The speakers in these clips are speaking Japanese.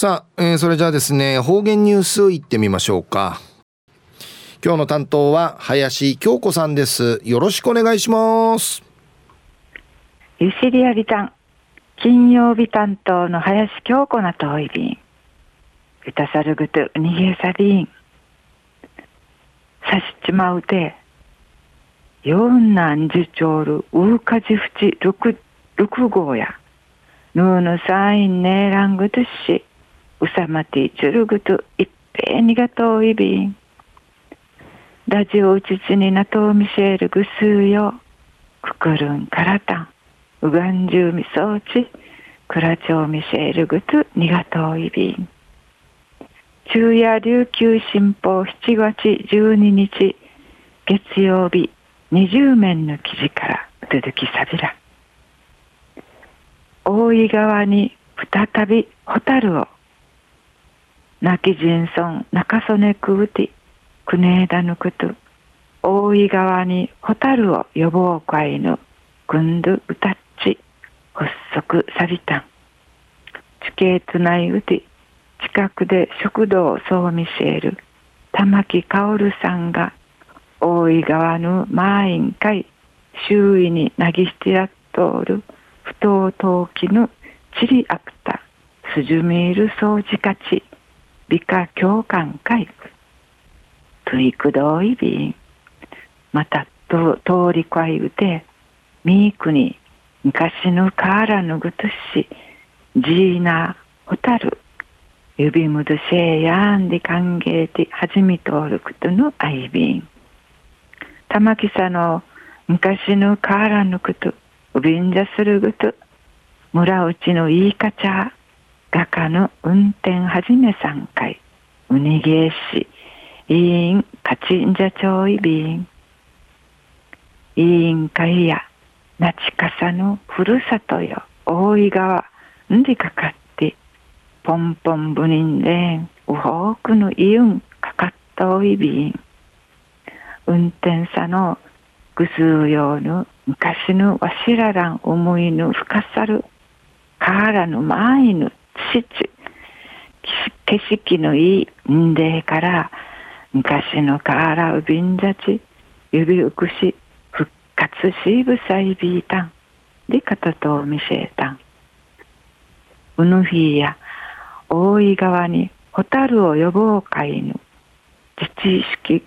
さあ、えー、それじゃあですね方言ニュースいってみましょうか。今日の担当は林京子さんです。よろしくお願いします。ゆしりやびたん金曜日担当の林京子なといびん。うたさるぐとにげさびん。さしちまうてよんなんじちょうるうかじふち六六号や。ぬうぬさいんねえらんぐとし。うさまてちゅるぐといっぺにがとういびん。ラジオうちちになとうみせるぐすうよ。くくるんからた。んうがんじゅうみそうち。くらちょうみせるぐとにがとういびん。昼夜琉球新報7月12日。月曜日。20面の記事から続きさびら。大井川に再び蛍を。泣き人村中曽根くうてくねえだぬくと大井川に蛍を予防会のくんどうたっち発足さびたん。地形つないうて近くで食堂そう見せる玉木薫さんが大井川の満員会周囲になぎしてやっとおる不当陶器のチリアプタスジュミール掃除価値美化共感会。トイクドイビンまたと通りこいうてミークに昔のカーラのぐとしジーナホタル。指むどせえやんで歓迎で始めとおることのアイビン玉木さの昔のカーラのことうびんじゃするぐと村内のいいかちゃ画家の運転はじめさんかいうにげえし。委員かちんじゃちょいびん。委員会やなちかさのふるさとよ。大井川。んでかかって。ポンポンぶにんでん。うほうくのいうんかかったおいびん。運転さの。ぐすうようぬ。昔のわしららん思いぬ。深さる。カーラの前ぬ。ちち景色のいいんでから昔のカーラウビンザチ指うくし復活しぶさいびいたん。で片と見せたん。うぬひや大井川にホタルを呼ぼうかいぬ自治式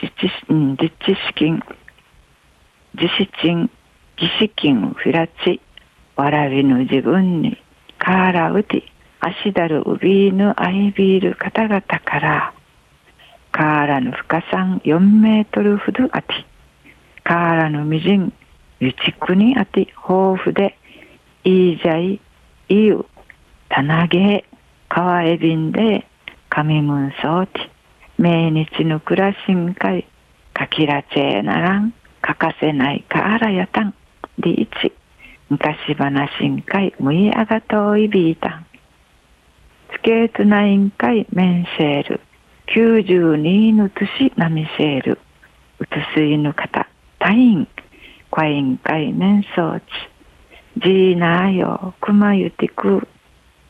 自治,、自治資金自治賃義資金フラチわらびぬ自分に。カーラウティ足だるウビーヌアイビール方々からカーラの深さん4メートルほどあてカーラのみじんゆちくにあて豊富でいいじゃいいゆたなげかわえびんで神むんそうて命日の暮らしんかいかきらちえならん欠かせないカーラやたんでいち。昔話んかいむいあがといびいた。んスケートナインかいメンシェール92の年なみせる。うつすいの方タインコイン会面相地ジーナーよ。くまゆてく。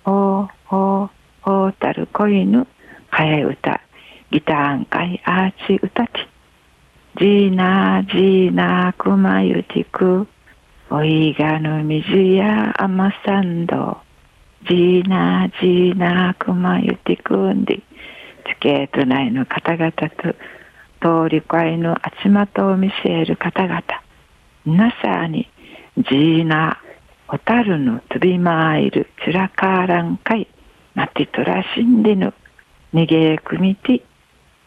おーおーおーたる恋ぬ。はえ歌ギターン会アーチ歌ち。ジーナージーナーくまゆてく。おいがぬ水やあまさんどじーなじーなくまゆてくんで地形とないの方々と通り会のあちまとを見せる方々なさにじーなおたるの飛びまいるちらかあらんかいなてとらしんでぬにげくみて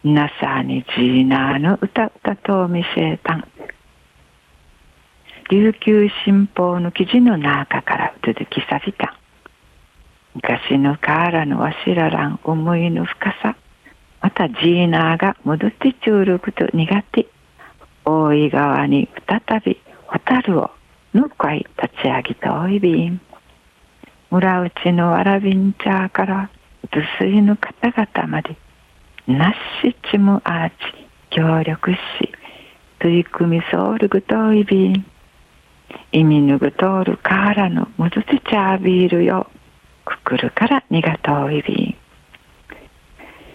なさにじーなのうた、うたと見せたん琉球新報の記事の中から続きさびた。昔のカーラのわしららん思いの深さ。またジーナーが戻ってちゅうること苦手。大井川に再びホタルをぬかい立ち上げたおいびん村内のわらびんちゃーからうすいの方々までなっしちむアーチ協力し取り組みそうるぐといびん意味ぬぐとおるカーラのむずてちゃービールよくくるからにがとういびん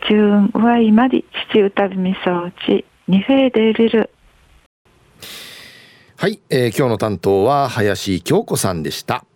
中上いまり父歌びみそうちにフェーデリルはい、えー、今日の担当は林京子さんでした。